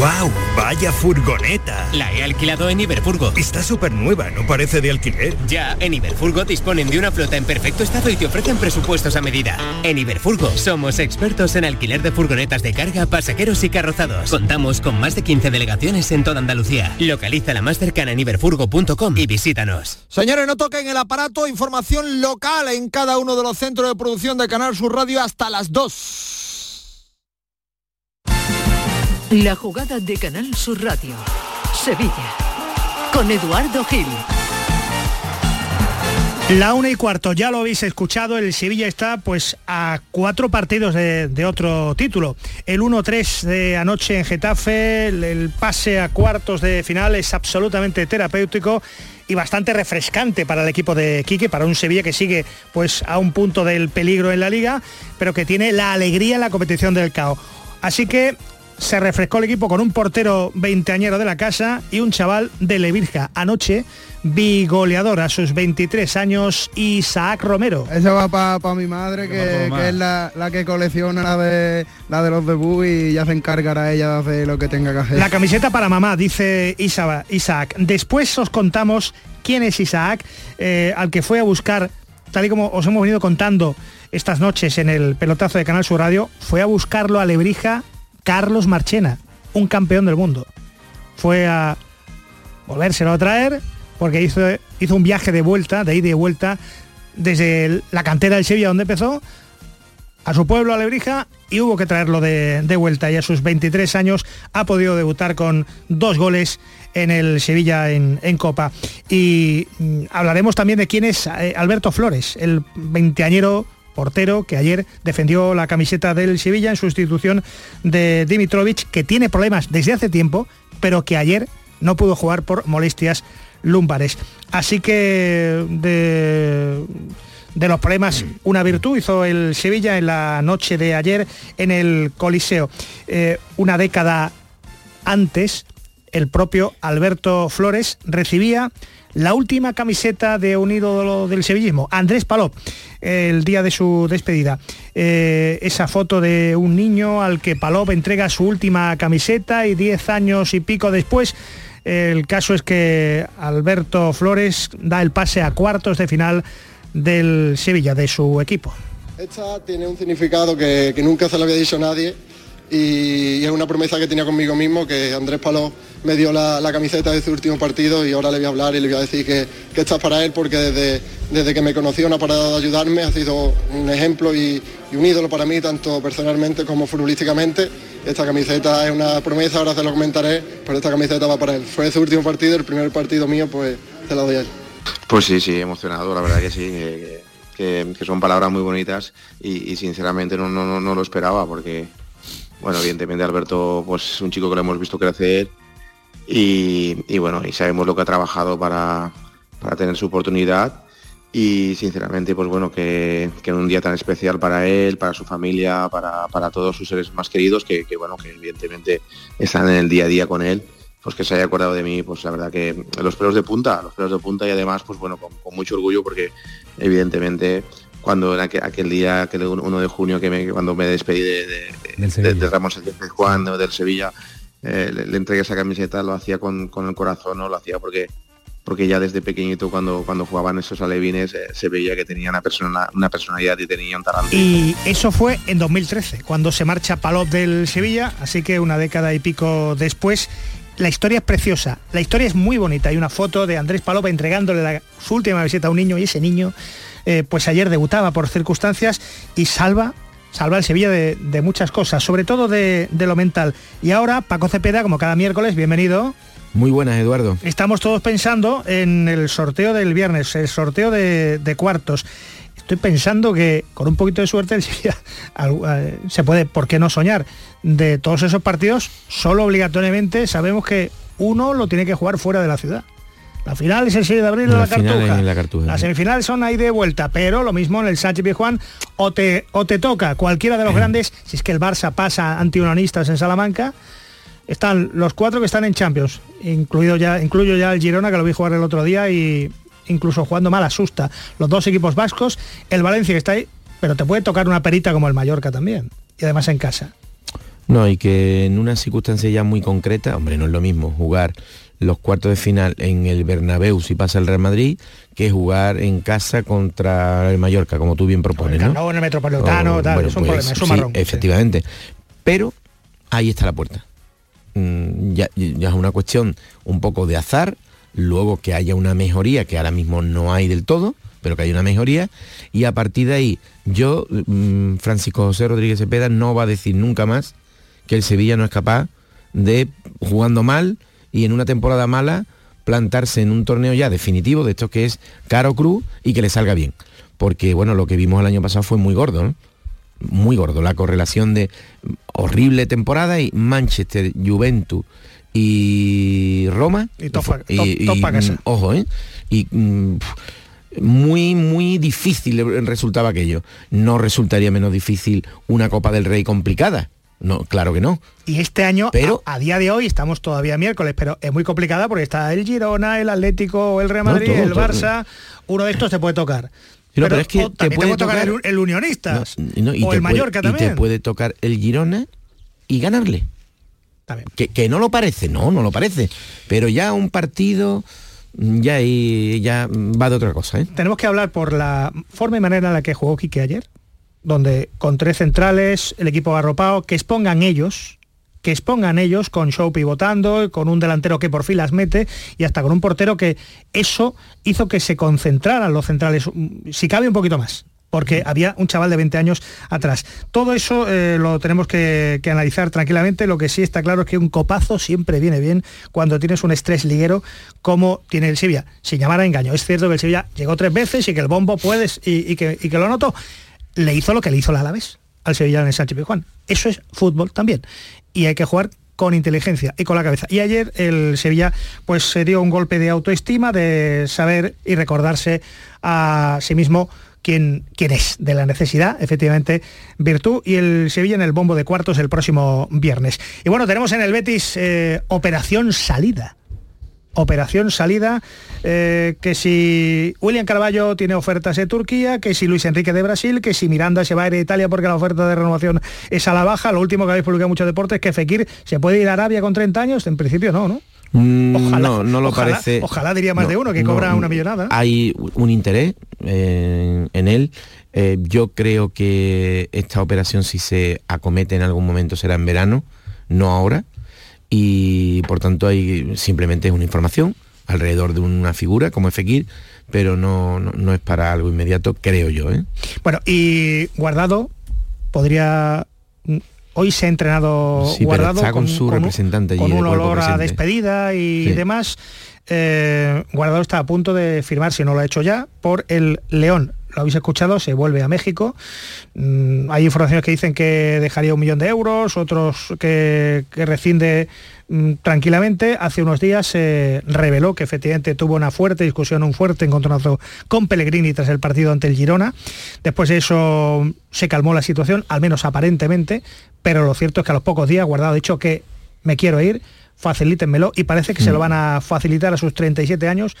¡Wow! ¡Vaya furgoneta! La he alquilado en Iberfurgo. Está súper nueva, ¿no parece de alquiler? Ya, en Iberfurgo disponen de una flota en perfecto estado y te ofrecen presupuestos a medida. En Iberfurgo somos expertos en alquiler de furgonetas de carga, pasajeros y carrozados. Contamos con más de 15 delegaciones en toda Andalucía. Localiza la más cercana en iberfurgo.com y visítanos. Señores, no toquen el aparato, información local en cada uno de los centros de producción de Canal Sur Radio hasta las 2. La jugada de Canal Sur Radio. Sevilla. Con Eduardo Gil. La una y cuarto, ya lo habéis escuchado, el Sevilla está pues a cuatro partidos de, otro título. El 1-3 de anoche en Getafe, el, pase a cuartos de final es absolutamente terapéutico y bastante refrescante para el equipo de Quique, para un Sevilla que sigue pues a un punto del peligro en la liga, pero que tiene la alegría en la competición del CAO. Así que se refrescó el equipo con un portero veinteañero de la casa y un chaval de Levirja. Anoche, bigoleador a sus 23 años, Isaac Romero. Eso va para mi madre, que, es la, que colecciona la de, la de los debut y ya se encargará ella de hacer lo que tenga que hacer. La camiseta para mamá, dice Isaac. Después os contamos quién es Isaac, eh, al que fue a buscar, tal y como os hemos venido contando estas noches en el pelotazo de Canal Sur Radio, fue a buscarlo a Lebrija Carlos Marchena, un campeón del mundo. Fue a volvérselo a traer porque hizo, hizo un viaje de vuelta, de ida y vuelta, desde la cantera del Sevilla donde empezó, a su pueblo, a Lebrija, y hubo que traerlo de, vuelta. Y a sus 23 años ha podido debutar con dos goles en el Sevilla en, en Copa. Y mm, hablaremos también de quién es eh, Alberto Flores, el veinteañero portero que ayer defendió la camiseta del Sevilla en sustitución de Dimitrovic, que tiene problemas desde hace tiempo, pero que ayer no pudo jugar por molestias lumbares. Así que de, los problemas una virtud hizo el Sevilla en la noche de ayer en el Coliseo. Eh, una década antes, el propio Alberto Flores recibía la última camiseta de un ídolo del sevillismo, Andrés Palop, el día de su despedida. Eh, esa foto de un niño al que Palop entrega su última camiseta y diez años y pico después, el caso es que Alberto Flores da el pase a cuartos de final del Sevilla, de su equipo. Esta tiene un significado que, nunca se lo había dicho nadie y, es una promesa que tenía conmigo mismo, que Andrés Palop me dio la, camiseta de su último partido y ahora le voy a hablar y le voy a decir que, que esto es para él porque desde, desde que me conoció no ha parado de ayudarme, ha sido un ejemplo y, un ídolo para mí, tanto personalmente como futbolísticamente. Esta camiseta es una promesa, ahora se lo comentaré, pero esta camiseta va para él. Fue su último partido, el primer partido mío, pues se lo doy a él. Pues sí, sí, emocionado, la verdad que sí. Que, son palabras muy bonitas y, sinceramente no, no, no, lo esperaba porque, bueno, evidentemente Alberto pues es un chico que lo hemos visto crecer y, bueno, y sabemos lo que ha trabajado para, tener su oportunidad y sinceramente pues bueno que, en un día tan especial para él, para su familia, para, todos sus seres más queridos que, bueno que evidentemente están en el día a día con él, pues que se haya acordado de mí, pues la verdad que los pelos de punta, los pelos de punta y además pues bueno con, mucho orgullo porque evidentemente cuando en aquel, día, aquel 1 de junio que me, cuando me despedí de, de, de, Ramón Sánchez Juan del Sevilla, eh, le, entregué esa camiseta, lo hacía con, el corazón, ¿no? lo hacía porque porque ya desde pequeñito cuando, cuando jugaban esos alevines eh, se veía que tenía una, persona, una personalidad y tenía un talento. Y eso fue en 2013, cuando se marcha Palop del Sevilla, así que una década y pico después. La historia es preciosa, la historia es muy bonita. Hay una foto de Andrés Palop entregándole su última visita a un niño y ese niño eh, pues ayer debutaba por circunstancias y salva salva el Sevilla de, muchas cosas, sobre todo de, lo mental. Y ahora, Paco Cepeda, como cada miércoles, bienvenido. Muy buenas, Eduardo. Estamos todos pensando en el sorteo del viernes, el sorteo de, cuartos. Estoy pensando que con un poquito de suerte el Sevilla eh, se puede, ¿por qué no soñar? De todos esos partidos, solo obligatoriamente sabemos que uno lo tiene que jugar fuera de la ciudad. La final es el 6 de abril en la, Cartuja. la semifinal son ahí de vuelta, pero lo mismo en el Sánchez Pizjuán o te, o te toca cualquiera de los grandes, si es que el Barça pasa anti-unionistas en Salamanca, están los cuatro que están en Champions, incluido ya, incluyo ya el Girona, que lo vi jugar el otro día y incluso jugando mal asusta. Los dos equipos vascos, el Valencia que está ahí, pero te puede tocar una perita como el Mallorca también, y además en casa. No, y que en una circunstancia ya muy concreta, hombre, no es lo mismo jugar los cuartos de final en el Bernabéu si pasa el Real Madrid que jugar en casa contra el Mallorca, como tú bien propones, ¿no? No, en el Metropolitano, tal, es un pues, problema, es un sí, marrón. Efectivamente. Pero ahí está la puerta. Mm, ya, ya es una cuestión un poco de azar, luego que haya una mejoría, que ahora mismo no hay del todo, pero que hay una mejoría, y a partir de ahí, yo, mm, Francisco José Rodríguez Cepeda, no va a decir nunca más que el Sevilla no es capaz de, jugando mal y en una temporada mala, plantarse en un torneo ya definitivo de esto que es caro cruz y que le salga bien. Porque, bueno, lo que vimos el año pasado fue muy gordo, ¿no? Muy gordo, la correlación de horrible temporada y Manchester, Juventus y Roma. Y top, top- top pa' casa. mm, Ojo, ¿eh? Y mm, muy, muy difícil resultaba aquello. No resultaría menos difícil una Copa del Rey complicada. No, claro que no. Y este año, Pero- a, a día de hoy, estamos todavía miércoles, pero es muy complicada porque está el Girona, el Atlético, el Real No, Madrid, todo, el todo. Barça. Uno de estos te puede tocar. Sí, no, pero es que o te puede tocar, tocar- el, el Unionistas. No, y no, y o te el puede- Mallorca y también. te puede tocar el Girona y ganarle. Que, que no lo parece, no, no lo parece. Pero ya un partido ya, ahí- ya va de otra cosa, ¿eh? Tenemos que hablar por la forma y manera en la que jugó Quique ayer, donde con tres centrales, el equipo arropado, que expongan ellos, que expongan ellos con show pivotando, con un delantero que por fin las mete y hasta con un portero que eso hizo que se concentraran los centrales, mm, si cabe un poquito más porque había un chaval de 20 años atrás. Todo eso eh, lo tenemos que, que analizar tranquilamente. Lo que sí está claro es que un copazo siempre viene bien cuando tienes un estrés liguero como tiene el Sevilla. Sin llamar a engaño. Es cierto que el Sevilla llegó tres veces y que el bombo puedes y, y que, y que lo notó. Le hizo lo que le hizo el Alavés al Sevilla en el Sánchez Pizjuán. Eso es fútbol también. Y hay que jugar con inteligencia y con la cabeza. Y ayer el Sevilla pues se dio un golpe de autoestima, de saber y recordarse a sí mismo quién, quién es, de la necesidad, efectivamente, virtud, y el Sevilla en el bombo de cuartos el próximo viernes. Y bueno, tenemos en el Betis eh, Operación Salida. Operación salida, eh, que si William Carballo tiene ofertas de Turquía, que si Luis Enrique de Brasil, que si Miranda se va a ir a Italia porque la oferta de renovación es a la baja. Lo último que habéis publicado en muchos deportes es que Fekir se puede ir a Arabia con 30 años. En principio no, ¿no? Mm, Ojalá, no, no lo ojalá, parece. ojalá diría más No, de uno que no, cobra una millonada. Hay un interés eh, en él. Eh, yo creo que esta operación si se acomete en algún momento será en verano, no ahora. Y por tanto hay simplemente es una información alrededor de una figura como es Fekir, pero no, no, no es para algo inmediato, creo yo. ¿eh? Bueno, y Guardado podría... Hoy se ha entrenado Sí, Guardado está con su un- representante allí con un olor a despedida y Sí. demás. Eh, Guardado está a punto de firmar, si no lo ha hecho ya, por el León. Lo habéis escuchado, se vuelve a México. Mm, hay informaciones que dicen que dejaría un millón de euros, otros que, que rescinde mm, tranquilamente. Hace unos días se reveló que efectivamente tuvo una fuerte discusión, un fuerte encontronazo con Pellegrini tras el partido ante el Girona. Después de eso se calmó la situación, al menos aparentemente, pero lo cierto es que a los pocos días Guardado ha dicho que me quiero ir, facilítenmelo y parece que se lo van a facilitar a sus 37 años.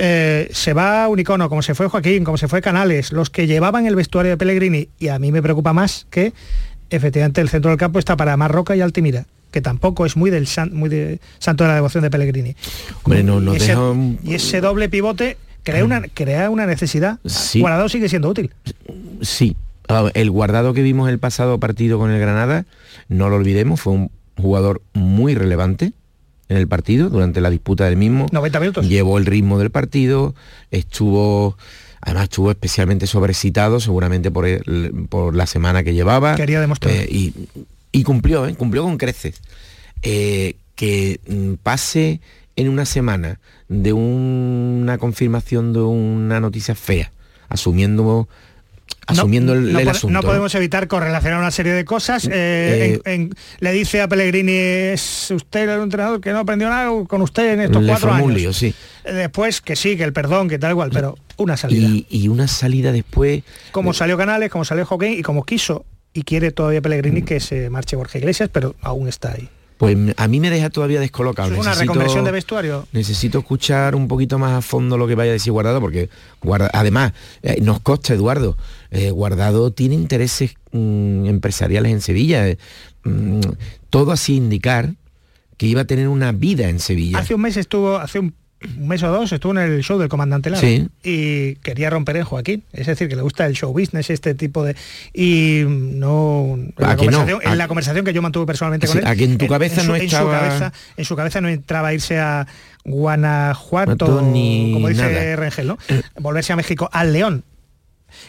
Eh, se va un icono, como se fue Joaquín, como se fue Canales, los que llevaban el vestuario de Pellegrini, y a mí me preocupa más que efectivamente el centro del campo está para Marroca y Altimira, que tampoco es muy del san- muy de, santo de la devoción de Pellegrini. Hombre, no, nos y, ese, deja un- y ese doble pivote crea una, crea una necesidad. Sí. Guardado sigue siendo útil. Sí, el guardado que vimos el pasado partido con el Granada, no lo olvidemos, fue un jugador muy relevante en el partido durante la disputa del mismo. 90 minutos. Llevó el ritmo del partido, estuvo, además estuvo especialmente sobrecitado, seguramente por, el- por la semana que llevaba. Quería demostrar. Eh, y, y cumplió, ¿eh? cumplió con creces. Eh, que mm, pase en una semana de una confirmación de una noticia fea, asumiendo asumiendo el, no el asunto. no ¿no? podemos evitar correlacionar una serie de cosas. Eh, Eh, en- en- le dice a Pellegrini, es usted el entrenador que no aprendió nada con usted en estos cuatro años. lío, sí. Eh, Después que sí, que el perdón, que tal igual, pero una salida. Y, y una salida después. como salió Canales, como salió Joaquín y como quiso y quiere todavía Mm. Pellegrini que se marche Borja Iglesias, pero aún está ahí. Pues a mí me deja todavía descolocado. ¿Es una reconversión de vestuario? Necesito escuchar un poquito más a fondo lo que vaya a decir Guardado, porque guarda, además eh, nos consta, Eduardo, eh, Guardado tiene intereses mm, empresariales en Sevilla. Eh, mm, todo así indicar que iba a tener una vida en Sevilla. Hace un mes estuvo, hace un un mes o dos estuvo en el show del comandante Lara y quería romper en Joaquín, es decir, que le gusta el show business, este tipo de... Y no... En, la conversación, en la conversación, que yo mantuve personalmente con él... Aquí en tu cabeza no estaba... En su, cabeza, no entraba a irse a Guanajuato, ni como dice Rengel, ¿no? Volverse a México, al León.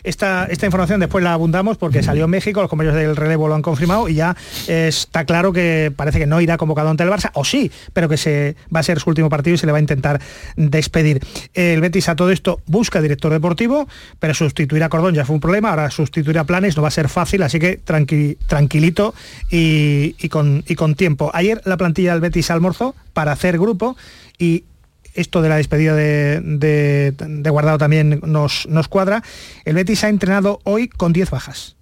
Esta, esta información después la abundamos porque salió en México, los compañeros del relevo lo han confirmado y ya está claro que parece que no irá convocado ante el Barça, o sí, pero que se va a ser su último partido y se le va a intentar despedir. El Betis a todo esto busca director deportivo, pero sustituir a Cordón ya fue un problema, ahora sustituir a Planes no va a ser fácil, así que tranquilito y, con, y con tiempo. Ayer la plantilla del Betis almorzó para hacer grupo y esto de la despedida de, Guardado también nos, nos, cuadra. El Betis ha entrenado hoy con 10 bajas.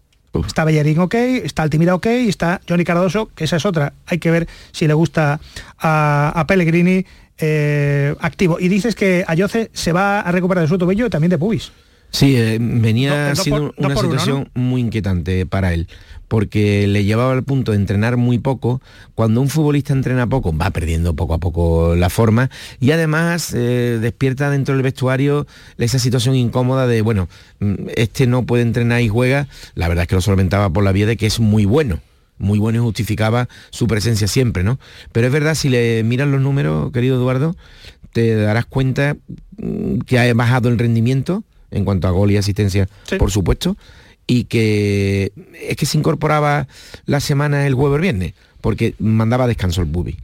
Está Bellerín ok, está Altimira ok, está Johnny Cardoso, que esa es otra. Hay que ver si le gusta a, Pellegrini eh, activo. Y dices que Ayoce se va a recuperar de su tobillo y también de pubis. Sí, eh, venía siendo una situación muy inquietante para él porque le llevaba al punto de entrenar muy poco. Cuando un futbolista entrena poco, va perdiendo poco a poco la forma y además eh, despierta dentro del vestuario esa situación incómoda de, bueno, mm, este no puede entrenar y juega. La verdad es que lo solventaba por la vía de que es muy bueno muy bueno y justificaba su presencia siempre, ¿no? Pero es verdad, si le miras los números, querido Eduardo, te darás cuenta mm, que ha bajado el rendimiento en cuanto a gol y asistencia, por supuesto, y que es que se incorporaba la semana el jueves viernes, porque mandaba descanso el Bubi.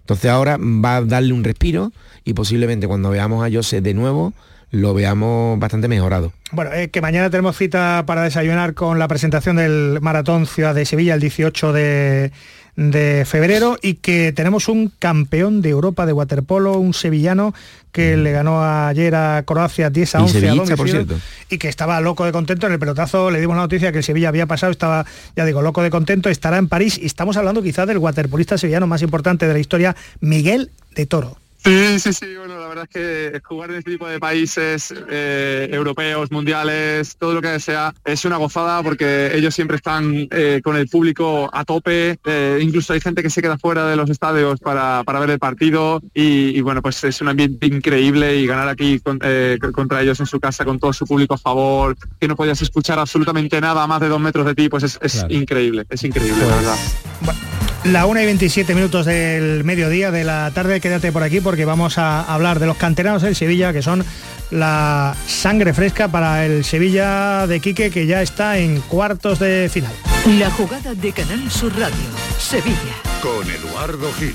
Entonces ahora va a darle un respiro y posiblemente cuando veamos a José de nuevo lo veamos bastante mejorado. Bueno, eh, que mañana tenemos cita para desayunar con la presentación del Maratón Ciudad de Sevilla el 18 de de febrero y que tenemos un campeón de Europa de waterpolo, un sevillano que mm. le ganó ayer a Croacia 10 a 11 a por cierto. y que estaba loco de contento en el pelotazo le dimos la noticia que el Sevilla había pasado estaba ya digo loco de contento estará en París y estamos hablando quizás del waterpolista sevillano más importante de la historia Miguel de Toro Sí, sí, sí, bueno, la verdad es que jugar en este tipo de países eh, europeos, mundiales, todo lo que sea, es una gozada porque ellos siempre están eh, con el público a tope, eh, incluso hay gente que se queda fuera de los estadios para, ver el partido y, bueno, pues es un ambiente increíble y ganar aquí contra ellos en su casa con todo su público a favor, que no podías escuchar absolutamente nada a más de dos metros de ti, pues es, increíble, es increíble, la verdad. La 1 y 27 minutos del mediodía de la tarde, quédate por aquí porque vamos a hablar de los canteranos del Sevilla, que son la sangre fresca para el Sevilla de Quique, que ya está en cuartos de final. La jugada de Canal Sur Radio, Sevilla. Con Eduardo Gil.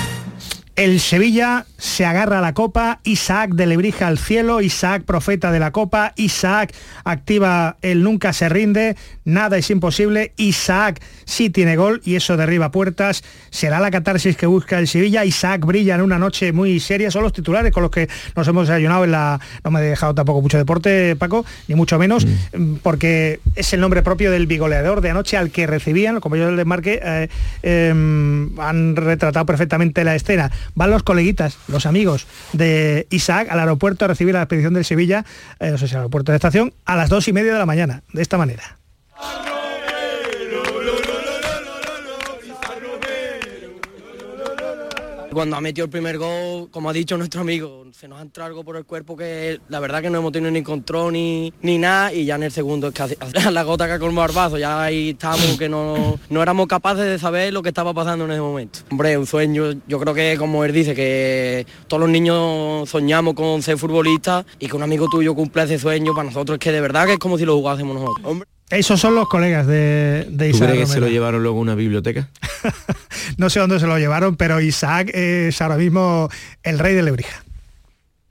El Sevilla se agarra a la copa, Isaac de Lebrija al cielo, Isaac profeta de la copa, Isaac activa el nunca se rinde, nada es imposible, Isaac sí tiene gol y eso derriba puertas, será la catarsis que busca el Sevilla, Isaac brilla en una noche muy seria, son los titulares con los que nos hemos ayunado en la... No me he dejado tampoco mucho deporte, Paco, ni mucho menos, mm. porque es el nombre propio del bigoleador de anoche al que recibían, como yo el marque, eh, em, han retratado perfectamente la escena. Van los coleguitas, los amigos de Isaac al aeropuerto a recibir la expedición del Sevilla, eh, no sé si al aeropuerto de estación, a las dos y media de la mañana, de esta manera. Cuando ha metido el primer gol, como ha dicho nuestro amigo, se nos ha entrado algo por el cuerpo que la verdad que no hemos tenido ni control ni, ni nada y ya en el segundo es que la gota que ha colmado el vaso, ya ahí estábamos que no, no éramos capaces de saber lo que estaba pasando en ese momento. Hombre, un sueño, yo creo que como él dice, que todos los niños soñamos con ser futbolistas y que un amigo tuyo cumpla ese sueño, para nosotros es que de verdad que es como si lo jugásemos nosotros. Esos son los colegas de, de Isaac. ¿Tú crees que se lo llevaron luego a una biblioteca? no sé dónde se lo llevaron, pero Isaac es ahora mismo el rey de Lebrija.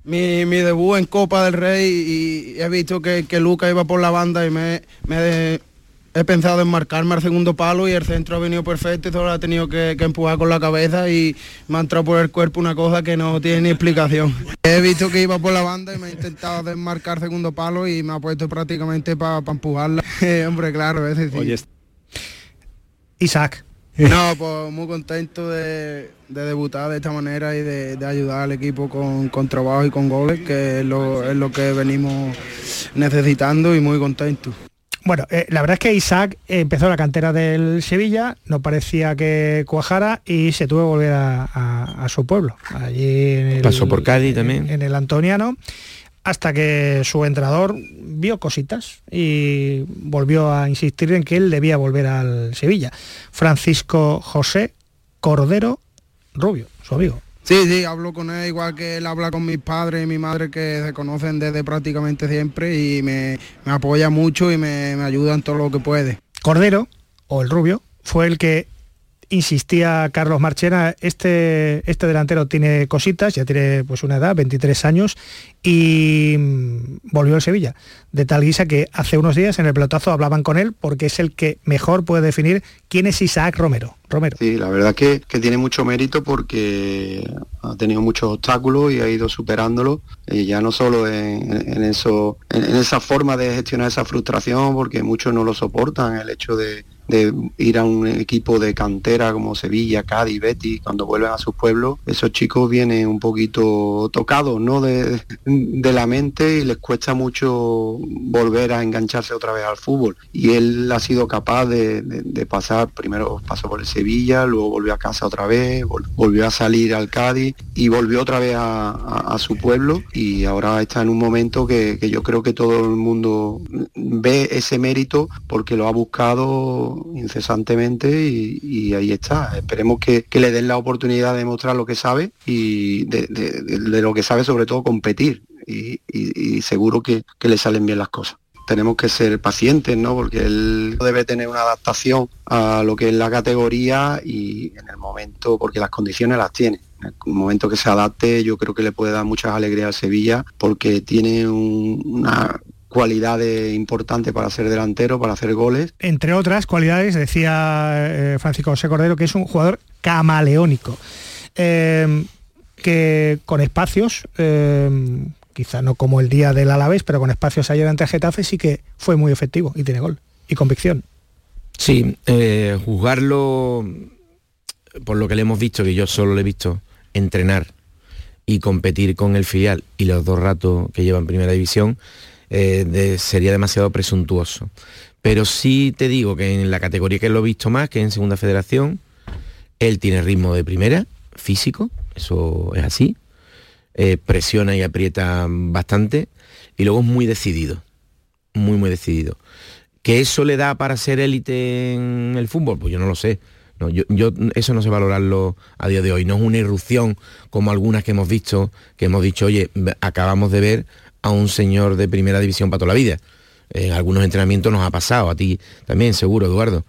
Mi, mi debut en Copa del Rey y he visto que, que Luca iba por la banda y me, me, he pensado en marcarme al segundo palo y el centro ha venido perfecto y solo ha tenido que, empujar con la cabeza y me ha entrado por el cuerpo una cosa que no tiene ni explicación. He visto que iba por la banda y me ha intentado desmarcar segundo palo y me ha puesto prácticamente para empujarla. hombre, claro, es decir. Isaac. No, pues muy contento de, debutar de esta manera y de, ayudar al equipo con, con, trabajo y con goles, que es lo, es lo que venimos necesitando y muy contento. Bueno, eh, la verdad es que Isaac empezó la cantera del Sevilla, no parecía que cuajara y se tuvo que volver a, su pueblo. Allí en el, Pasó por Cádiz también. En, el Antoniano, hasta que su entrenador vio cositas y volvió a insistir en que él debía volver al Sevilla. Francisco José Cordero Rubio, su amigo. Sí, sí, hablo con él igual que él habla con mis padres y mi madre que se conocen desde prácticamente siempre y me, apoya mucho y me, me ayuda en todo lo que puede. Cordero, o el rubio, fue el que insistía Carlos Marchena, este, este delantero tiene cositas, ya tiene pues una edad, 23 años, y mm, volvió al Sevilla. De tal guisa que hace unos días en el pelotazo hablaban con él porque es el que mejor puede definir quién es Isaac Romero. Romero. Sí, la verdad que, que tiene mucho mérito porque ha tenido muchos obstáculos y ha ido superándolo. Y ya no solo en, eso, en esa forma de gestionar esa frustración, porque muchos no lo soportan, el hecho de, de ir a un equipo de cantera como Sevilla, Cádiz, Betis, cuando vuelven a sus pueblos, esos chicos vienen un poquito tocados, ¿no? De, la mente y les cuesta mucho volver a engancharse otra vez al fútbol. Y él ha sido capaz de, pasar, primero pasó por el Sevilla, luego volvió a casa otra vez, volvió a salir al Cádiz y volvió otra vez a, su pueblo y ahora está en un momento que, que yo creo que todo el mundo ve ese mérito porque lo ha buscado incesantemente y, ahí está. Esperemos que, le den la oportunidad de mostrar lo que sabe y de, lo que sabe sobre todo competir y, seguro que, le salen bien las cosas tenemos que ser pacientes, ¿no? Porque él debe tener una adaptación a lo que es la categoría y en el momento, porque las condiciones las tiene. En el momento que se adapte, yo creo que le puede dar muchas alegrías a Sevilla porque tiene una cualidades importantes para ser delantero, para hacer goles. Entre otras cualidades, decía eh, Francisco José Cordero, que es un jugador camaleónico, em, que con espacios, em, quizá no como el día del Alavés, pero con espacios ayer ante Getafe sí que fue muy efectivo y tiene gol y convicción. Sí, eh, juzgarlo por lo que le hemos visto, que yo solo le he visto entrenar y competir con el filial y los dos ratos que lleva en primera división, eh, sería demasiado presuntuoso. Pero sí te digo que en la categoría que lo he visto más, que en segunda federación, él tiene ritmo de primera, físico, eso es así, eh, presiona y aprieta bastante, y luego es muy decidido, muy, muy decidido. ¿Que eso le da para ser élite en el fútbol? Pues yo no lo sé. No, yo, yo, eso no sé valorarlo a día de hoy. No es una irrupción como algunas que hemos visto, que hemos dicho, oye, acabamos de ver a un señor de primera división para toda la vida. En algunos entrenamientos nos ha pasado, a ti también, seguro, Eduardo.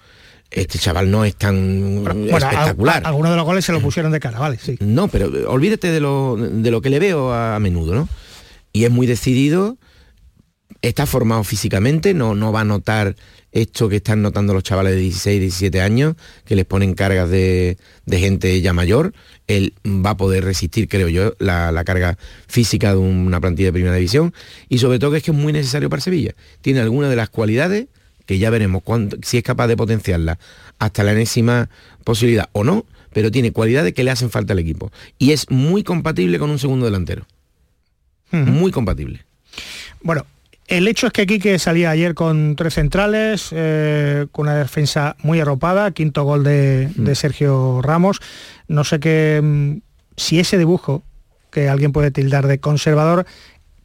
Este chaval no es tan espectacular. algunos de los goles se lo pusieron de cara, vale, sí. No, pero olvídate de lo, de lo que le veo a, menudo, ¿no? Y es muy decidido, está formado físicamente, no, no va a notar esto que están notando los chavales de 16, 17 años, que les ponen cargas de, gente ya mayor, él va a poder resistir, creo yo, la, carga física de una plantilla de primera división y sobre todo que es que es muy necesario para Sevilla. Tiene algunas de las cualidades que ya veremos si es capaz de potenciarla hasta la enésima posibilidad o no, pero tiene cualidades que le hacen falta al equipo. Y es muy compatible con un segundo delantero. Muy compatible. Bueno, el hecho es que Quique salía ayer con tres centrales, eh, con una defensa muy arropada, quinto gol de, mm. Sergio Ramos. No sé qué, si ese dibujo, que alguien puede tildar de conservador,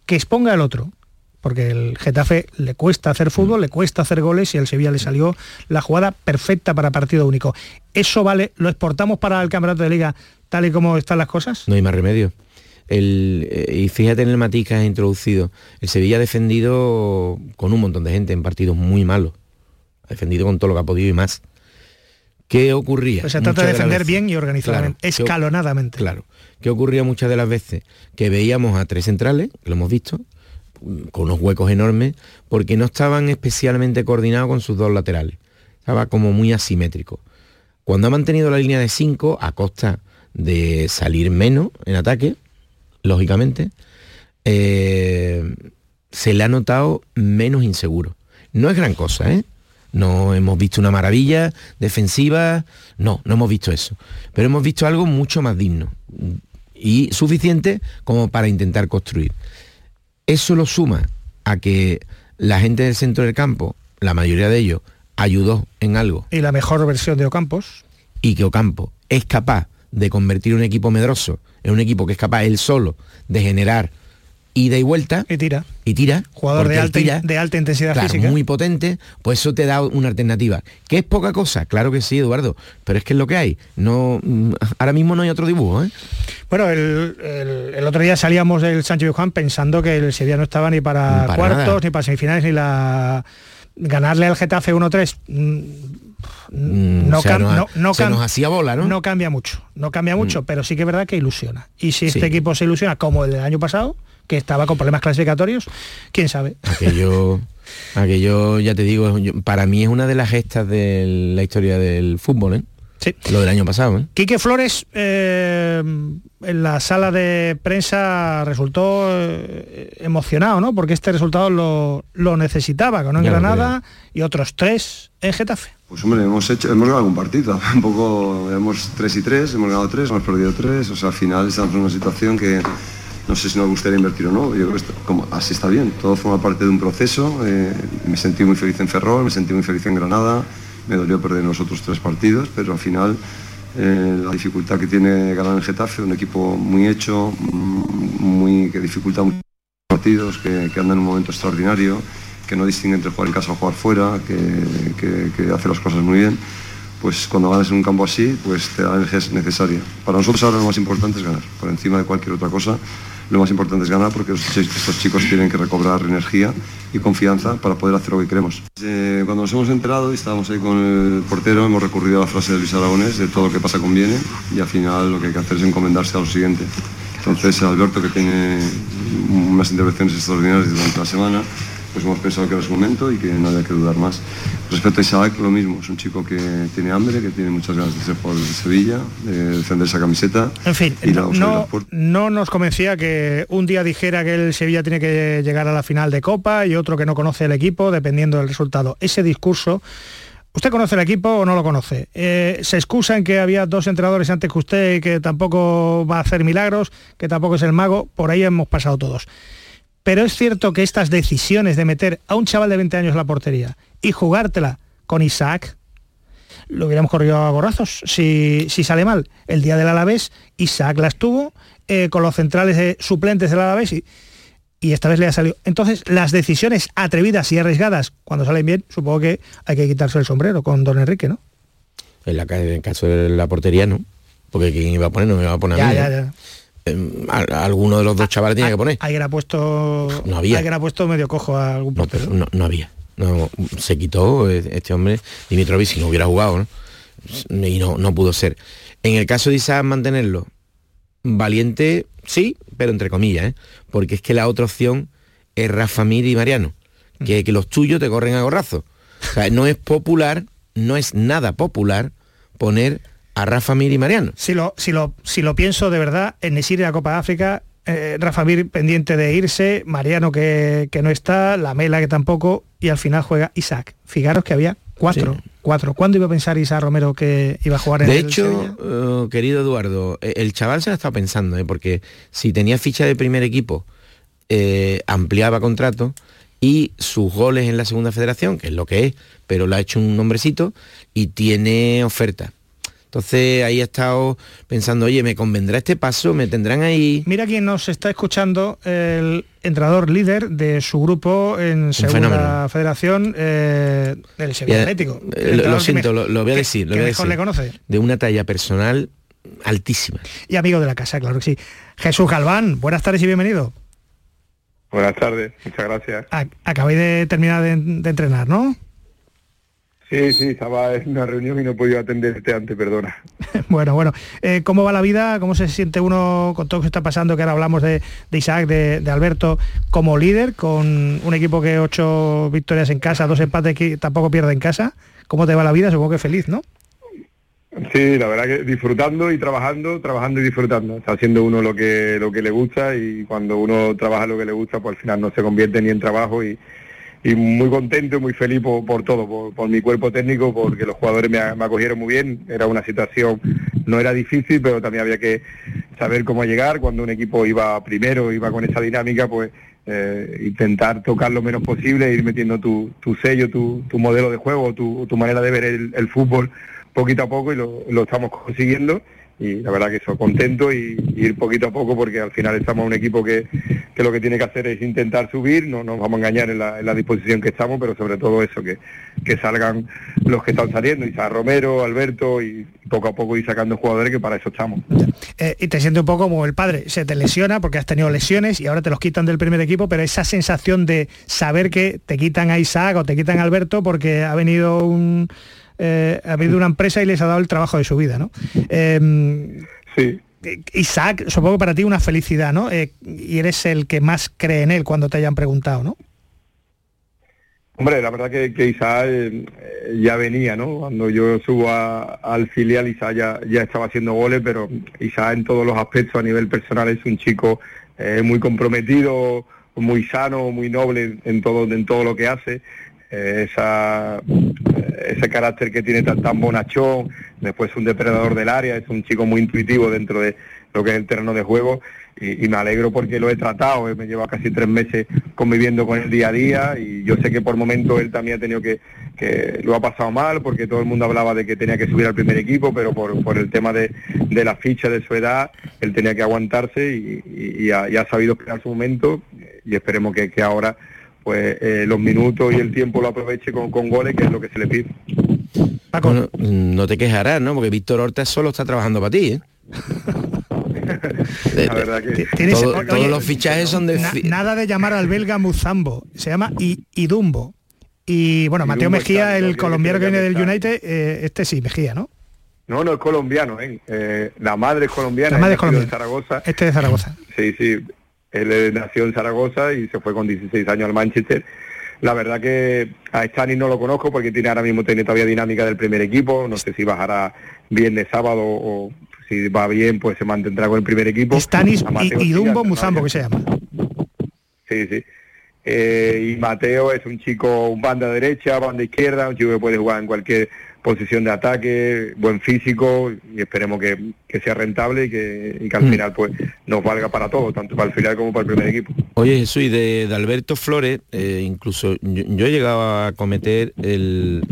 que exponga al otro, porque el Getafe le cuesta hacer fútbol, le cuesta hacer goles y al Sevilla le salió la jugada perfecta para partido único. ¿Eso vale? ¿Lo exportamos para el campeonato de liga tal y como están las cosas? No hay más remedio. El, eh, y fíjate en el matiz que has introducido. El Sevilla ha defendido con un montón de gente en partidos muy malos. Ha defendido con todo lo que ha podido y más. ¿Qué ocurría? Pues se trata de defender bien y organizadamente, Claro. ¿Qué- escalonadamente. Claro. ¿Qué ocurría muchas de las veces? Que veíamos a tres centrales, que lo hemos visto, con unos huecos enormes, porque no estaban especialmente coordinados con sus dos laterales. Estaba como muy asimétrico. Cuando ha mantenido la línea de 5 a costa de salir menos en ataque, lógicamente, eh, se le ha notado menos inseguro. No es gran cosa, ¿eh? No hemos visto una maravilla defensiva, no, no hemos visto eso. Pero hemos visto algo mucho más digno y suficiente como para intentar construir. Eso lo suma a que la gente del centro del campo, la mayoría de ellos, ayudó en algo Y la mejor versión de Ocampos. y que Ocampo es capaz de convertir un equipo medroso en un equipo que es capaz él solo de generar ida y vuelta y tira y tira Jugador de alta, tira, de alta intensidad claro, física. muy potente pues eso te da una alternativa que es poca cosa claro que sí Eduardo pero es que es lo que hay no mm, ahora mismo no hay otro dibujo ¿eh? Bueno, el, el- el otro día salíamos del Sánchez Juan pensando que el Sevilla no estaba ni para, Para cuartos, nada. ni para semifinales, ni la ganarle al Getafe 1-3. Mm, Mm, no, o sea, cam- nos ha- no- no se nos hacía bola no, no cambia mucho, no cambia mucho, pero sí que es verdad que ilusiona. Y si este Sí. equipo se ilusiona como el del año pasado, que estaba con problemas clasificatorios, quién sabe. aquello aquello ya te digo yo- para mí es una de las gestas de la historia del fútbol ¿eh? Sí. lo del año pasado ¿eh? Quique Flores eh, en la sala de prensa resultó eh, emocionado, ¿no? Porque este resultado lo, lo necesitaba, ganó en Ya Granada y otros tres en Getafe. Pues hombre, hemos hecho, hemos ganado un partido, un poco, hemos 3 y 3, hemos ganado 3, hemos perdido 3, o sea, al final estamos en una situación que no sé si nos gustaría invertir o no, yo creo que como, así está bien, todo forma parte de un proceso, eh, me sentí muy feliz en Ferrol, me sentí muy feliz en Granada, me dolió perder los otros tres partidos, pero al final eh, la dificultad que tiene ganar en Getafe, un equipo muy hecho, mm, muy, que dificulta mucho partidos, que, que anda en un momento extraordinario, que no distingue entre jugar en casa o jugar fuera, que, hace las cosas muy bien, pues cuando ganas en un campo así, pues te da la energía necesaria. Para nosotros ahora lo más importante es ganar, por encima de cualquier otra cosa, lo más importante es ganar porque estos chicos tienen que recobrar energía y confianza para poder hacer lo que queremos. Eh, cuando nos hemos enterado y estábamos ahí con el portero, hemos recurrido a la frase de Luis Aragonés, de todo lo que pasa conviene, y al final lo que hay que hacer es encomendarse a lo siguiente. Entonces Alberto, que tiene unas intervenciones extraordinarias durante la semana, pues hemos pensado que era su momento y que no había que dudar más. Respecto a Isaac, lo mismo, es un chico que tiene hambre, que tiene muchas ganas de ser jugador de Sevilla, de defender esa camiseta. En fin, y no, no, no nos convencía que un día dijera que el Sevilla tiene que llegar a la final de Copa y otro que no conoce el equipo, dependiendo del resultado. Ese discurso, ¿usted conoce el equipo o no lo conoce? Eh, se excusa en que había dos entrenadores antes que usted y que tampoco va a hacer milagros, que tampoco es el mago, por ahí hemos pasado todos. Pero es cierto que estas decisiones de meter a un chaval de 20 años en la portería y jugártela con Isaac, lo hubiéramos corrido a gorrazos si, si sale mal. El día del Alavés, Isaac las tuvo eh, con los centrales eh, suplentes del Alavés y, y esta vez le ha salido. Entonces, las decisiones atrevidas y arriesgadas, cuando salen bien, supongo que hay que quitarse el sombrero con don Enrique, ¿no? en, la, ca- en el caso de la portería no porque quien iba a poner no me iba a poner a Ya, mí ya, ya. Eh, a- alguno de los dos chavales tenía que poner Alguien ha puesto. No había. Alguien ha puesto medio cojo a algún No, portero. pero no, no había. No, se quitó eh, este hombre, Dimitrovic, si no hubiera jugado, ¿no? Y no, no pudo ser. En el caso de Isaac mantenerlo, valiente, sí, pero entre comillas, ¿eh? Porque es que la otra opción es Rafa Mir y Mariano. Que, que los tuyos te corren a gorrazo. O sea, no es popular, no es nada popular poner a Rafa Mir y Mariano. Si lo, si lo, si lo pienso de verdad, en Nesir la Copa de África, eh, Rafa Mir pendiente de irse, Mariano que, que no está, la Mela que tampoco, y al final juega Isaac. Fijaros que había cuatro. Cuatro. ¿Cuándo iba a pensar Isaac Romero que iba a jugar en De el hecho, eh, querido Eduardo, eh, el chaval se la estaba pensando, ¿eh? porque si tenía ficha de primer equipo, eh, ampliaba contrato y sus goles en la segunda federación, que es lo que es, pero lo ha hecho un nombrecito y tiene oferta. Entonces ahí he estado pensando, oye, ¿me convendrá este paso? ¿Me tendrán ahí? Mira quién nos está escuchando, el entrenador líder de su grupo en Segunda Federación, eh, del Sevilla Atlético. Eh, lo, siento, lo, voy a decir. Lo voy a decir. le conoce? De una talla personal altísima. Y amigo de la casa, claro que sí. Jesús Galván, buenas tardes y bienvenido. Buenas tardes, muchas gracias. acabáis de terminar de, entrenar, ¿no? Sí, sí, estaba en una reunión y no he podido atenderte antes, perdona. bueno, bueno. Eh, ¿Cómo va la vida? ¿Cómo se siente uno con todo lo que está pasando? Que ahora hablamos de, Isaac, de, Alberto, como líder, con un equipo que ocho victorias en casa, dos empates que tampoco pierde en casa. ¿Cómo te va la vida? Supongo que feliz, ¿no? Sí, la verdad que disfrutando y trabajando, trabajando y disfrutando. Está haciendo uno lo que lo que le gusta y cuando uno trabaja lo que le gusta, pues al final no se convierte ni en trabajo y, muy contento y muy feliz por, todo, por, mi cuerpo técnico, porque los jugadores me, acogieron muy bien. Era una situación, no era difícil, pero también había que saber cómo llegar. Cuando un equipo iba primero, iba con esa dinámica, pues eh, intentar tocar lo menos posible, ir metiendo tu, sello, tu, modelo de juego, tu, tu manera de ver el fútbol poquito a poco y lo, estamos consiguiendo y la verdad que eso, contento y, ir poquito a poco porque al final estamos un equipo que, lo que tiene que hacer es intentar subir, no nos vamos a engañar en la, disposición que estamos, pero sobre todo eso, que, que salgan los que están saliendo, Isa Romero, Alberto y poco a poco ir sacando jugadores que para eso estamos. Eh, y te siento un poco como el padre, se te lesiona porque has tenido lesiones y ahora te los quitan del primer equipo, pero esa sensación de saber que te quitan a Isaac o te quitan a Alberto porque ha venido un eh, ha habido una empresa y les ha dado el trabajo de su vida, ¿no? Em, sí. Isaac, supongo para ti una felicidad, ¿no? Eh, y eres el que más cree en él cuando te hayan preguntado, ¿no? Hombre, la verdad que, Isaac eh, ya venía, ¿no? Cuando yo subo al filial, Isaac ya, estaba haciendo goles, pero Isaac en todos los aspectos a nivel personal es un chico muy comprometido, muy sano, muy noble en todo, en todo lo que hace. Esa, ese carácter que tiene tan, tan bonachón, después un depredador del área, es un chico muy intuitivo dentro de lo que es el terreno de juego y, me alegro porque lo he tratado, me lleva casi tres meses conviviendo con él día a día y yo sé que por momentos él también ha tenido que, que lo ha pasado mal porque todo el mundo hablaba de que tenía que subir al primer equipo, pero por, el tema de, la ficha de su edad, él tenía que aguantarse y, ha, sabido esperar su momento y esperemos que ahora pues eh, los minutos y el tiempo lo aproveche con, goles, que es lo que se le pide. no te quejarás, ¿no? Porque Víctor Horta solo está trabajando para ti, ¿eh? La verdad que todos los fichajes son de nada de llamar al belga Muzambo. Se llama Idumbo. Y bueno Mateo Mejía el colombiano que viene del United eh, este sí Mejía no no no es colombiano ¿eh? la madre es colombiana la madre es colombiana de Zaragoza. Este de Zaragoza. Sí sí él nació en Zaragoza y se fue con 16 años al Manchester. La verdad que a Stanis no lo conozco porque tiene ahora mismo tiene todavía dinámica del primer equipo. No sé si bajará viernes, sábado o si va bien, pues se mantendrá con el primer equipo. Stanis y, Dumbo Muzambo, que se llama. Sí, sí. Eh, y Mateo es un chico, un banda derecha, banda izquierda, un chico que puede jugar en cualquier posición de ataque, buen físico y esperemos que, sea rentable y que, al mm. final pues nos valga para todo, tanto para el final como para el primer equipo. Oye Jesús, y de, Alberto Flores, eh, incluso yo, he llegado a cometer el...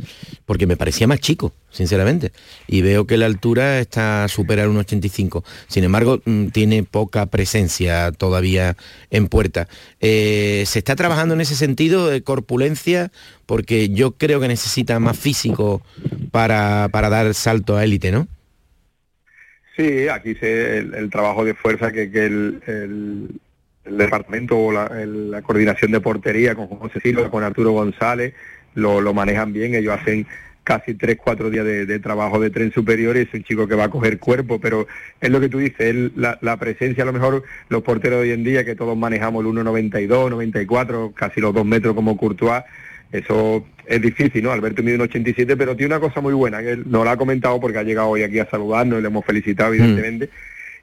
porque me parecía más chico, sinceramente, y veo que la altura está supera el 1,85. Sin embargo, mm, tiene poca presencia todavía en puerta. Eh, ¿Se está trabajando en ese sentido de corpulencia? Porque yo creo que necesita más físico para, para dar salto a élite, ¿no? Sí, aquí se el, trabajo de fuerza que, el, departamento o la, coordinación de portería con José Silva, con Arturo González, lo, manejan bien, ellos hacen casi tres, cuatro días de, trabajo de tren superior y es un chico que va a coger cuerpo, pero es lo que tú dices, la, la, presencia a lo mejor los porteros de hoy en día que todos manejamos el 1,92, 94, casi los dos metros como Courtois, eso es difícil, ¿no? Alberto mide un 87, pero tiene una cosa muy buena, que él no la ha comentado porque ha llegado hoy aquí a saludarnos y le hemos felicitado, mm. evidentemente.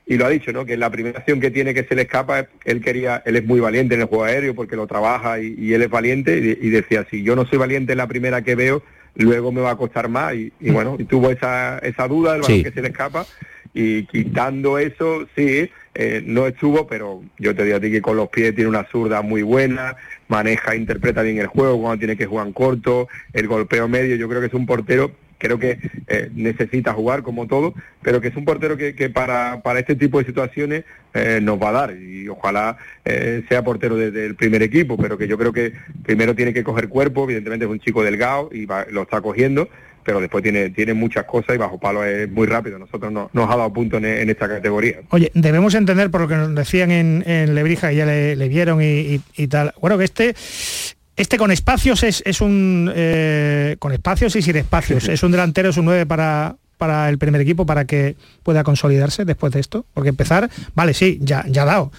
Y lo ha dicho, ¿no? Que la primera acción que tiene que se le escapa, él quería, él es muy valiente en el juego aéreo porque lo trabaja y, él es valiente y, decía, si yo no soy valiente en la primera que veo, luego me va a costar más. Y, mm. bueno, y tuvo esa, esa duda, el balón que se le escapa y quitando eso, sí, eh, no estuvo, pero yo te digo a ti que con los pies tiene una zurda muy buena, maneja, interpreta bien el juego cuando tiene que jugar en corto, el golpeo medio, yo creo que es un portero creo que eh, necesita jugar como todo, pero que es un portero que, que para, para este tipo de situaciones eh, nos va a dar y ojalá eh, sea portero desde el primer equipo, pero que yo creo que primero tiene que coger cuerpo, evidentemente es un chico delgado y va- lo está cogiendo, pero después tiene, tiene muchas cosas y bajo palo es muy rápido. Nosotros no- nos ha dado punto en, esta categoría. Oye, debemos entender por lo que nos decían en, en Lebrija, que ya le, le vieron y tal. Bueno, que este, este con espacios es, es un eh, con espacios y sin espacios. Es un delantero, es un 9 para, para el primer equipo para que pueda consolidarse después de esto. Porque empezar, vale, sí, ya, ya ha dado.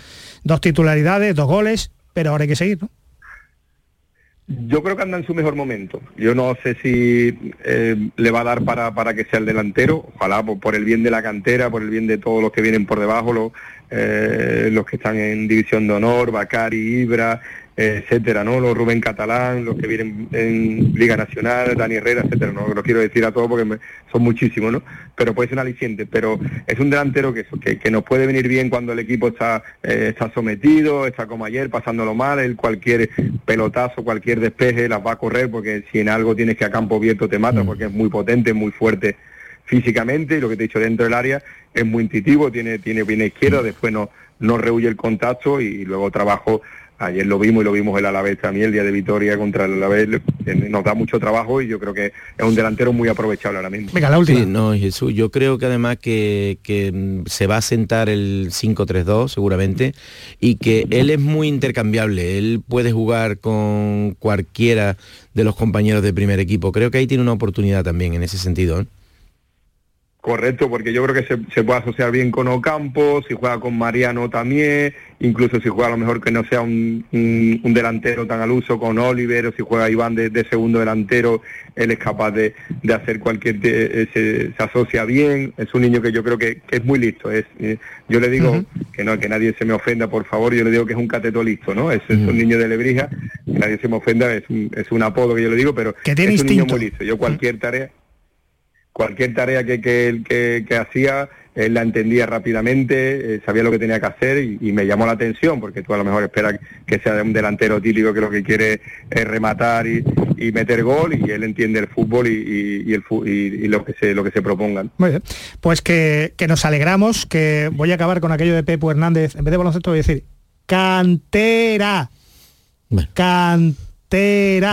Dos titularidades, dos goles, pero ahora hay que seguir, ¿no? Yo creo que anda en su mejor momento. Yo no sé si eh, le va a dar para, para que sea el delantero. Ojalá por, por el bien de la cantera, por el bien de todos los que vienen por debajo, los, eh, los que están en división de honor, Bacari, Ibra, etcétera, ¿no? Los Rubén Catalán, los que vienen en Liga Nacional, Dani Herrera, etcétera. No lo quiero decir a todos porque me- son muchísimos, ¿no? Pero puede ser un aliciente. Pero es un delantero que, que, que nos puede venir bien cuando el equipo está, eh, está sometido, está como ayer, pasándolo mal, él cualquier pelotazo, cualquier despeje las va a correr porque si en algo tienes que a campo abierto te mata porque es muy potente, muy fuerte físicamente y lo que te he dicho dentro del área es muy intuitivo, tiene, tiene bien izquierda, después no, no rehuye el contacto y luego trabajo, ayer lo vimos y lo vimos el Alavés también, el día de Vitoria contra el Alavés, eh, nos da mucho trabajo y yo creo que es un delantero muy aprovechable ahora mismo. Venga, la última. Sí, no, Jesús, yo creo que además que, que, mm, se va a sentar el 5-3-2 seguramente y que él es muy intercambiable, él puede jugar con cualquiera de los compañeros de primer equipo. Creo que ahí tiene una oportunidad también en ese sentido. ¿eh? Correcto, porque yo creo que se, se puede asociar bien con Ocampo, si juega con Mariano también, incluso si juega a lo mejor que no sea un, un- un delantero tan al uso con Oliver, o si juega Iván de, de segundo delantero, él es capaz de, de hacer cualquier, de- eh, se, se asocia bien, es un niño que yo creo que, que es muy listo, es, eh, yo le digo, que no, que nadie se me ofenda por favor, yo le digo que es un cateto listo, ¿no? Es, es un niño de Lebrija, que nadie se me ofenda, es un, es un apodo que yo le digo, pero Que tiene es un niño muy listo, yo cualquier tarea cualquier tarea que, que, él- que, que hacía, él la entendía rápidamente, eh, sabía lo que tenía que hacer y, y me llamó la atención, porque tú a lo mejor esperas que sea un delantero típico que lo que quiere es rematar y, y meter gol y él entiende el fútbol y, y- y el fu- y- y lo que se lo que se propongan. Muy bien. Pues que, que nos alegramos, que voy a acabar con aquello de Pepo Hernández. En vez de baloncesto voy a decir cantera. Cantera.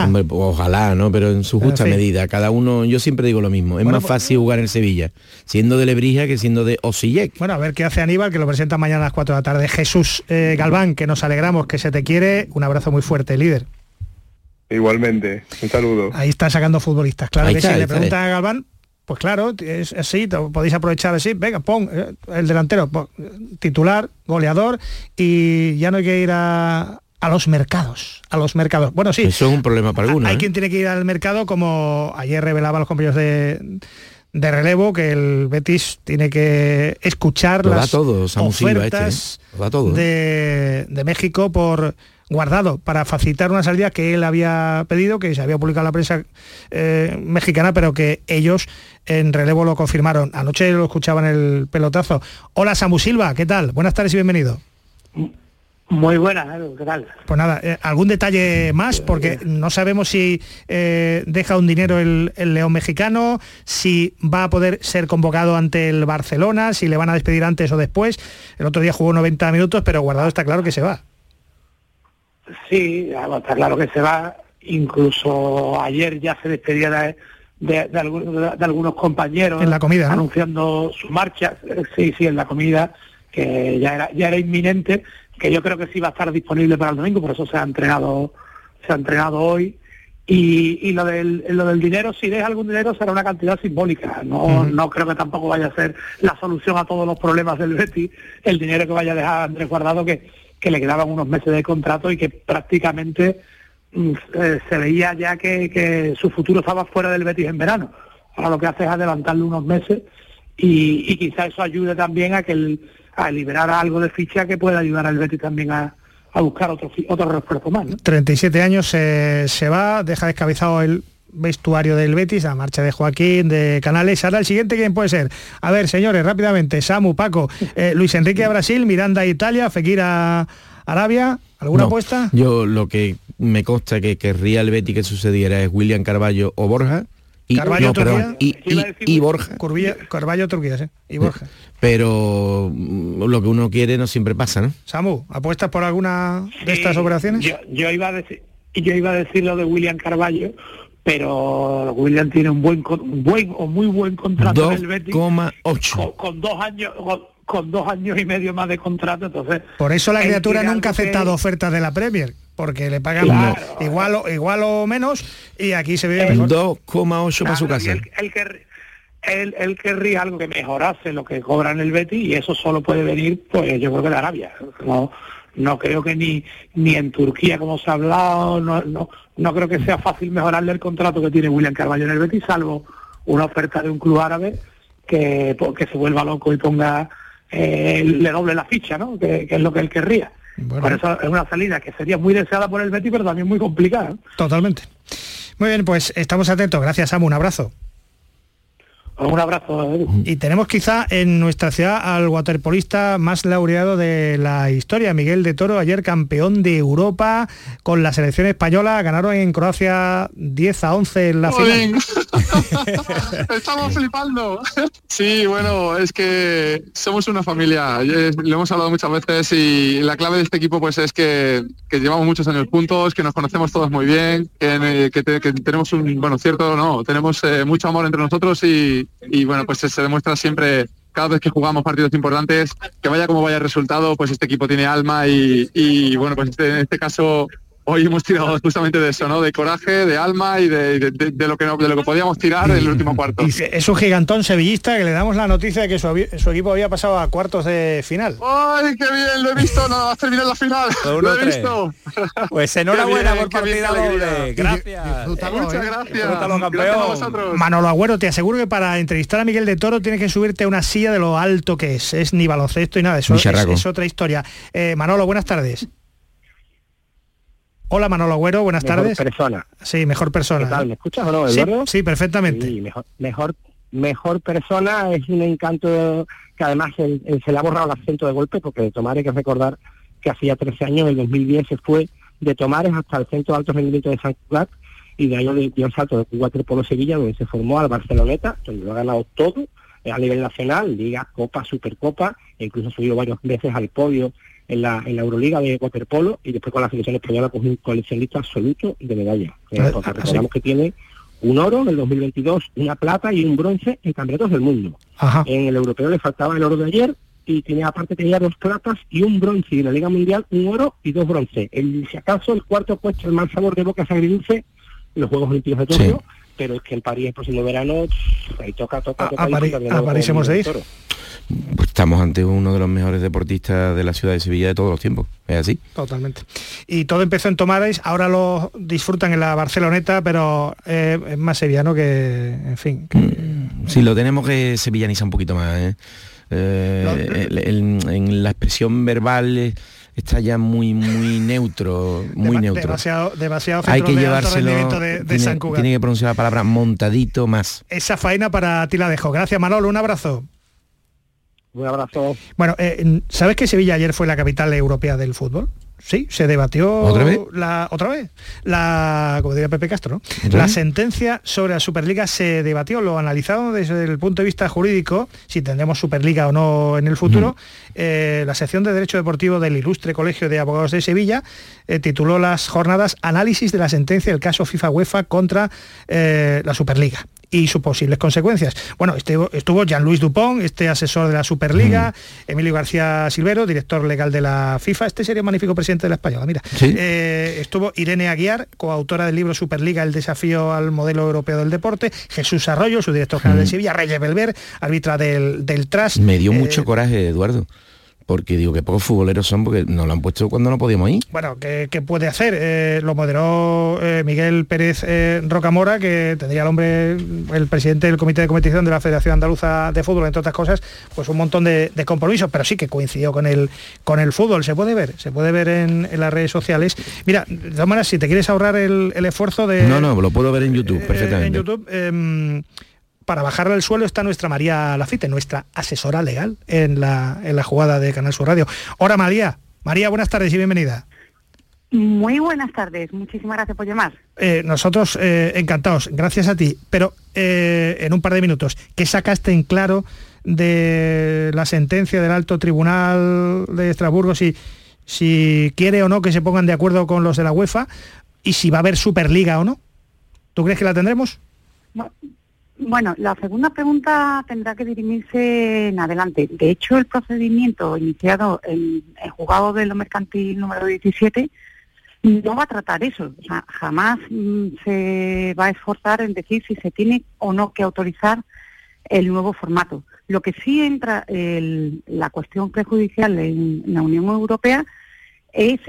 Hombre, pues, ojalá, ¿no? Pero en su En justa fin. medida. Cada uno, yo siempre digo lo mismo. Es Bueno, más pues- fácil jugar en Sevilla, siendo de Lebrija que siendo de Osillec. Bueno, a ver qué hace Aníbal, que lo presenta mañana a las 4 de la tarde. Jesús eh, Galván, que nos alegramos, que se te quiere. Un abrazo muy fuerte, líder. Igualmente, un saludo. Ahí está sacando futbolistas. Claro Ahí que está, sí. Le preguntan a Galván, pues claro, es así, podéis aprovechar así. Venga, pon eh, el delantero, pon, titular, goleador, y ya no hay que ir a, a los mercados. A los mercados. Bueno, sí. Eso es un problema para algunos. Hay ¿eh? quien tiene que ir al mercado, como ayer revelaban los compañeros de, de relevo, que el Betis tiene que escuchar Lo las todo, este, ofertas ¿eh? Da todo. ¿eh? de, de México por guardado para facilitar una salida que él había pedido, que se había publicado en la prensa eh, mexicana, pero que ellos en relevo lo confirmaron. Anoche lo escuchaban el pelotazo. Hola Samu Silva, ¿qué tal? Buenas tardes y bienvenido. Muy buenas, ¿qué tal? Pues nada, eh, ¿algún detalle más? Porque no sabemos si eh, deja un dinero el, el León mexicano, si va a poder ser convocado ante el Barcelona, si le van a despedir antes o después. El otro día jugó 90 minutos, pero guardado está claro que se va. Sí, está claro que se va. Incluso ayer ya se despedía de, de- de algu- de algunos compañeros. En la comida, ¿no? Anunciando su marcha. Eh, Sí, sí, en la comida, que ya era, ya era inminente, que yo creo que sí va a estar disponible para el domingo, por eso se ha entrenado, se ha entrenado hoy. Y, y lo del lo del dinero, si deja algún dinero, será una cantidad simbólica. No, no creo que tampoco vaya a ser la solución a todos los problemas del Betis, el dinero que vaya a dejar Andrés Guardado, que, que le quedaban unos meses de contrato y que prácticamente mm, eh, se veía ya que, que su futuro estaba fuera del Betis en verano. Ahora lo que hace es adelantarle unos meses y, y quizá eso ayude también a que el- a liberar algo de ficha que pueda ayudar al Betis también a, a buscar otro, otro refuerzo más. ¿no? 37 años eh, se va, deja descabezado el vestuario del Betis, la marcha de Joaquín, de Canales. Ahora el siguiente, ¿quién puede ser? A ver, señores, rápidamente, Samu, Paco, eh, Luis Enrique a Brasil, Miranda a Italia, Fekir a Arabia, ¿alguna No, apuesta? Yo lo que me consta que querría el Betty que sucediera es William Carballo o Borja Y, Carballo, no, perdón, Turquía. y, y- y Borja. Curvilla- Carballo, Turquía, sí. Y Borja. Pero mm, lo que uno quiere no siempre pasa, ¿no? Samu, ¿apuestas por alguna de estas operaciones? Yo, yo iba a decir, yo iba a decir lo de William Carballo, pero William tiene un buen, con- un buen o muy buen contrato en el Betis 2,8. con, con dos años con, con dos años y medio más de contrato, entonces Por eso la criatura nunca ha que- aceptado ofertas de la Premier, porque le pagan Claro. igual, o, igual o menos y aquí se vive mejor. 2,8 para su Claro, casa. Él, él quer- él- él querría algo que mejorase lo que cobra en el Betis y eso solo puede venir, pues yo creo que de Arabia. No, no creo que ni ni en Turquía, como se ha hablado, no, no, no creo que sea fácil mejorarle el contrato que tiene William Carvalho en el Betis, salvo una oferta de un club árabe que, que se vuelva loco y ponga, eh, le doble la ficha, ¿no? Que, que es lo que él querría. Por eso es una salida que sería muy deseada por el Betis, pero también muy complicada. Totalmente. Muy bien, pues estamos atentos. Gracias, Samu. Un abrazo. Un abrazo. Y tenemos quizá en nuestra ciudad al waterpolista más laureado de la historia, Miguel de Toro, ayer campeón de Europa con la selección española, ganaron en Croacia 10 a 11 en la final. Estamos flipando. Sí, bueno, es que somos una familia. Lo hemos hablado muchas veces y la clave de este equipo pues es que, que llevamos muchos años juntos, que nos conocemos todos muy bien, que, que te- que tenemos un, bueno, cierto, no, tenemos eh, mucho amor entre nosotros y, y, bueno, pues se demuestra siempre cada vez que jugamos partidos importantes, que vaya como vaya el resultado, pues este equipo tiene alma y, y, bueno, pues este- en este caso hoy hemos tirado justamente de eso, ¿no? De coraje, de alma y de, de- de- de lo que no- de lo que podíamos tirar en el último cuarto. Y es un gigantón sevillista que le damos la noticia de que su, equipo había pasado a cuartos de final. ¡Ay, qué bien! Lo he visto, no, va a terminar la final. Uno, Lo he tres. visto. Pues enhorabuena bien, por partida doble. Gracias. Muchas gracias. Disfrútalo, campeón. Gracias a vosotros. Manolo Agüero, te aseguro que para entrevistar a Miguel de Toro tienes que subirte a una silla de lo alto que es. Es ni baloncesto y nada, eso es otra historia. Eh, Manolo, buenas tardes. Hola Manolo Agüero, buenas Mejor tardes. persona. Sí, mejor persona. ¿Qué tal? ¿Me escuchas o no, Eduardo? sí, perfectamente. Sí, mejor, mejor, mejor persona es un encanto que además se le ha borrado el acento de golpe porque de Tomar hay que recordar que hacía 13 años, en el 2010 se fue de Tomares hasta el Centro de Alto Rendimiento de San Cugat y de ahí le dio el salto de Waterpolo Sevilla donde se formó al Barceloneta, donde lo ha ganado todo eh, a nivel nacional, Liga, Copa, Supercopa, e incluso ha subido varias veces al podio en la, en la Euroliga de waterpolo y después con la selección española pues un coleccionista absoluto de medallas. Eh, Ah, porque ah, recordamos que tiene un oro en el 2022, una plata y un bronce en campeonatos del mundo. Ajá. En el europeo le faltaba el oro de ayer y tenía aparte tenía dos platas y un bronce y en la Liga Mundial un oro y dos bronce. El, si acaso el cuarto puesto, el mal sabor de boca agridulce en los Juegos Olímpicos de Tokio, pero es que en París el próximo verano pff, ahí toca, toca, toca a París- toca de a París hemos de ir. Pues estamos ante uno de los mejores deportistas de la ciudad de Sevilla de todos los tiempos. ¿Es así? Totalmente. Y todo empezó en Tomares, ahora lo disfrutan en la Barceloneta, pero eh, es más sevillano que, en fin, que- Sí, lo tenemos que sevillanizar un poquito más. ¿eh? Eh, el- el- en la expresión verbal eh, está ya muy muy neutro, muy dema- neutro. demasiado, demasiado Hay que de llevárselo. rendimiento de, de tiene, San Cugat. tiene que pronunciar la palabra montadito más. Esa faena para ti la dejo. Gracias Manolo, un abrazo. Un abrazo. Bueno, eh, ¿sabes que Sevilla ayer fue la capital europea del fútbol? Sí, se debatió ¿Otra vez? la otra vez la como diría Pepe Castro, ¿no? ¿Otra La sentencia sobre la Superliga se debatió, lo analizaron desde el punto de vista jurídico, si tendremos Superliga o no en el futuro. Eh, la sección de Derecho Deportivo del Ilustre Colegio de Abogados de Sevilla eh, tituló las jornadas Análisis de la sentencia del caso FIFA UEFA contra eh, la Superliga y sus posibles consecuencias. Bueno, este- estuvo Jean-Louis Dupont, este asesor de la Superliga, Emilio García Silvero, director legal de la FIFA, este sería un magnífico presidente de la Española, mira. Sí. Eh, estuvo Irene Aguiar, coautora del libro Superliga, el desafío al modelo europeo del deporte, Jesús Arroyo, su director general de Sevilla, Reyes Belver, árbitra del, del TRAS. Me dio Eh, mucho coraje, Eduardo, porque digo que pocos futboleros son porque nos lo han puesto cuando no podíamos ir. Bueno, ¿qué, qué puede hacer? Eh, lo moderó eh, Miguel Pérez eh, Rocamora, que tendría el hombre, el presidente del Comité de Competición de la Federación Andaluza de Fútbol, entre otras cosas, pues un montón de, de compromisos, pero sí que coincidió con el, con el fútbol. Se puede ver, se puede ver en, en las redes sociales. Mira, de todas maneras, si te quieres ahorrar el, el esfuerzo de... no, no, lo puedo ver en YouTube perfectamente. en YouTube, em, para bajarle el suelo está nuestra María Lafite, nuestra asesora legal en la, en la jugada de Canal Sur Radio. Hola María. María, buenas tardes y bienvenida. Muy buenas tardes, muchísimas gracias por llamar. Eh, nosotros eh, encantados, gracias a ti, pero eh, en un par de minutos, ¿qué sacaste en claro de la sentencia del alto tribunal de Estrasburgo si, si quiere o no que se pongan de acuerdo con los de la UEFA y si va a haber Superliga o no? ¿Tú crees que la tendremos? Bueno, la segunda pregunta tendrá que dirimirse en adelante. De hecho, el procedimiento iniciado en el juzgado de lo mercantil número 17 no va a tratar eso. O sea, jamás mm, se va a esforzar en decir si se tiene o no que autorizar el nuevo formato. Lo que sí entra el- la cuestión prejudicial en la Unión Europea es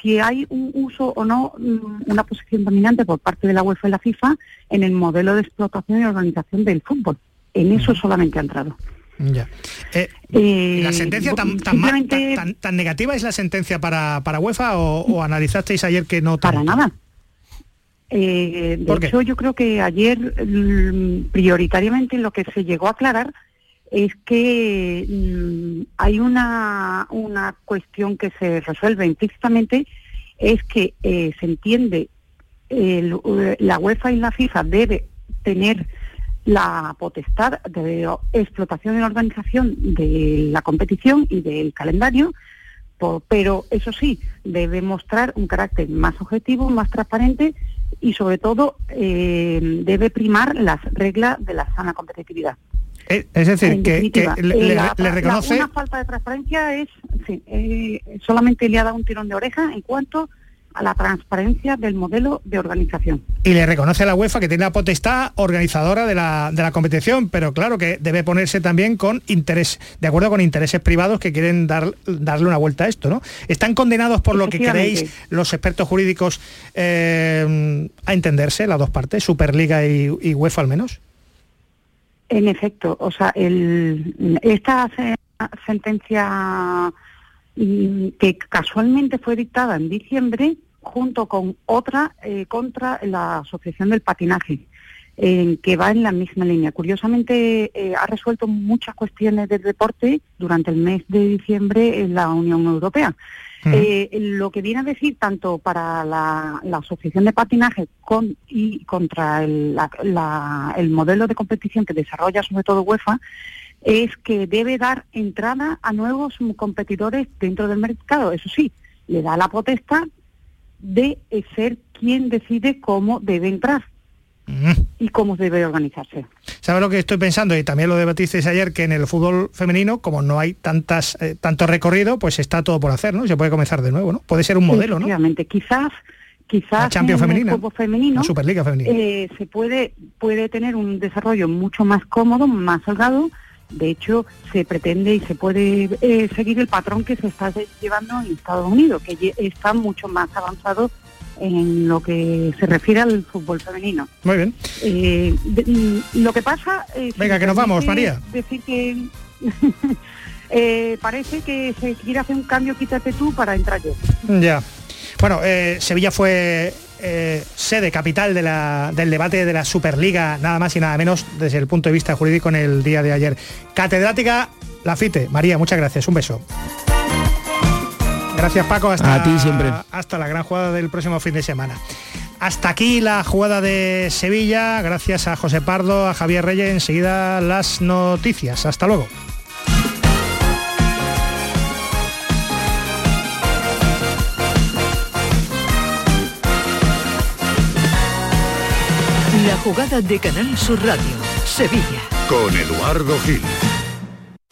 si hay un uso o no, mm, una posición dominante por parte de la UEFA y la FIFA en el modelo de explotación y organización del fútbol. En eso solamente ha entrado. Ya. Eh, Eh, ¿La sentencia tan, tan, tan- tan- negativa es la sentencia para, para UEFA o, o analizasteis ayer que no Para nada. Eh, de hecho, yo creo que ayer mm, prioritariamente lo que se llegó a aclarar es que mm, hay una, una cuestión que se resuelve implícitamente, es que eh, se entiende eh, la UEFA y la FIFA debe tener la potestad de explotación y organización de la competición y del calendario, pero eso sí, debe mostrar un carácter más objetivo, más transparente y sobre todo eh, debe primar las reglas de la sana competitividad. Eh, es decir, que, le, eh, le- la- reconoce... una falta de transparencia es, sí, eh, solamente le ha dado un tirón de oreja en cuanto a la transparencia del modelo de organización. Y le reconoce a la UEFA que tiene la potestad organizadora de la, de la competición, pero claro que debe ponerse también con interés, de acuerdo con intereses privados que quieren dar, darle una vuelta a esto, ¿no? ¿Están condenados por lo que queréis los expertos jurídicos eh, a entenderse las dos partes, Superliga y, y UEFA al menos? En efecto, o sea, el, esta se- sentencia mm, que casualmente fue dictada en diciembre junto con otra eh, contra la Asociación del Patinaje, en que va en la misma línea. Curiosamente, eh, ha resuelto muchas cuestiones del deporte durante el mes de diciembre en la Unión Europea. Eh, lo que viene a decir tanto para la, la Asociación de Patinaje con, y contra el, la- la- el modelo de competición que desarrolla sobre todo UEFA es que debe dar entrada a nuevos competidores dentro del mercado. Eso sí, le da la potestad de ser quien decide cómo debe entrar y cómo debe organizarse. ¿Sabes lo que estoy pensando? Y también lo debatisteis ayer, que en el fútbol femenino, como no hay tantas eh, tanto recorrido, pues está todo por hacer, ¿no? Se puede comenzar de nuevo, ¿no? Puede ser un modelo, ¿no? Efectivamente, quizás, quizás Champions en femenina, el fútbol femenino la Superliga femenina. eh, se puede puede tener un desarrollo mucho más cómodo, más holgado. De hecho, se pretende y se puede eh, seguir el patrón que se está llevando en Estados Unidos, que está mucho más avanzado en lo que se refiere al fútbol femenino. Muy bien. Eh, de- mm, lo que pasa... eh, Venga, que nos vamos, María. Decir que eh, parece que se quiere hacer un cambio, quítate tú para entrar yo. Ya. Bueno, eh, Sevilla fue eh, sede capital de la- del debate de la Superliga, nada más y nada menos desde el punto de vista jurídico en el día de ayer. Catedrática Lafite. María, muchas gracias. Un beso. Gracias Paco, hasta, A ti siempre. hasta la gran jugada del próximo fin de semana. Hasta aquí la jugada de Sevilla, gracias a José Pardo, a Javier Reyes, enseguida las noticias. Hasta luego. La jugada de Canal Sur Radio, Sevilla. Con Eduardo Gil.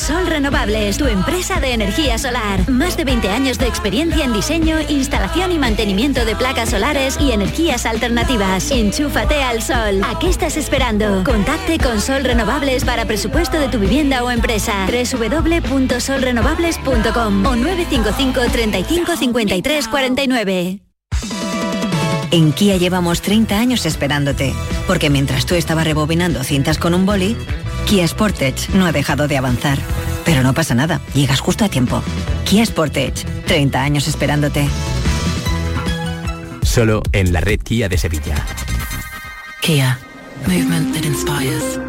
Sol Renovables, tu empresa de energía solar. Más de 20 años de experiencia en diseño, instalación y mantenimiento de placas solares y energías alternativas. Enchúfate al sol. ¿A qué estás esperando? Contacte con Sol Renovables para presupuesto de tu vivienda o empresa. www.solrenovables.com o 955 35 53 49. En Kia llevamos 30 años esperándote, porque mientras tú estabas rebobinando cintas con un boli, Kia Sportage no ha dejado de avanzar. Pero no pasa nada, llegas justo a tiempo. Kia Sportage, 30 años esperándote. Solo en la red Kia de Sevilla. Kia, movement that inspires.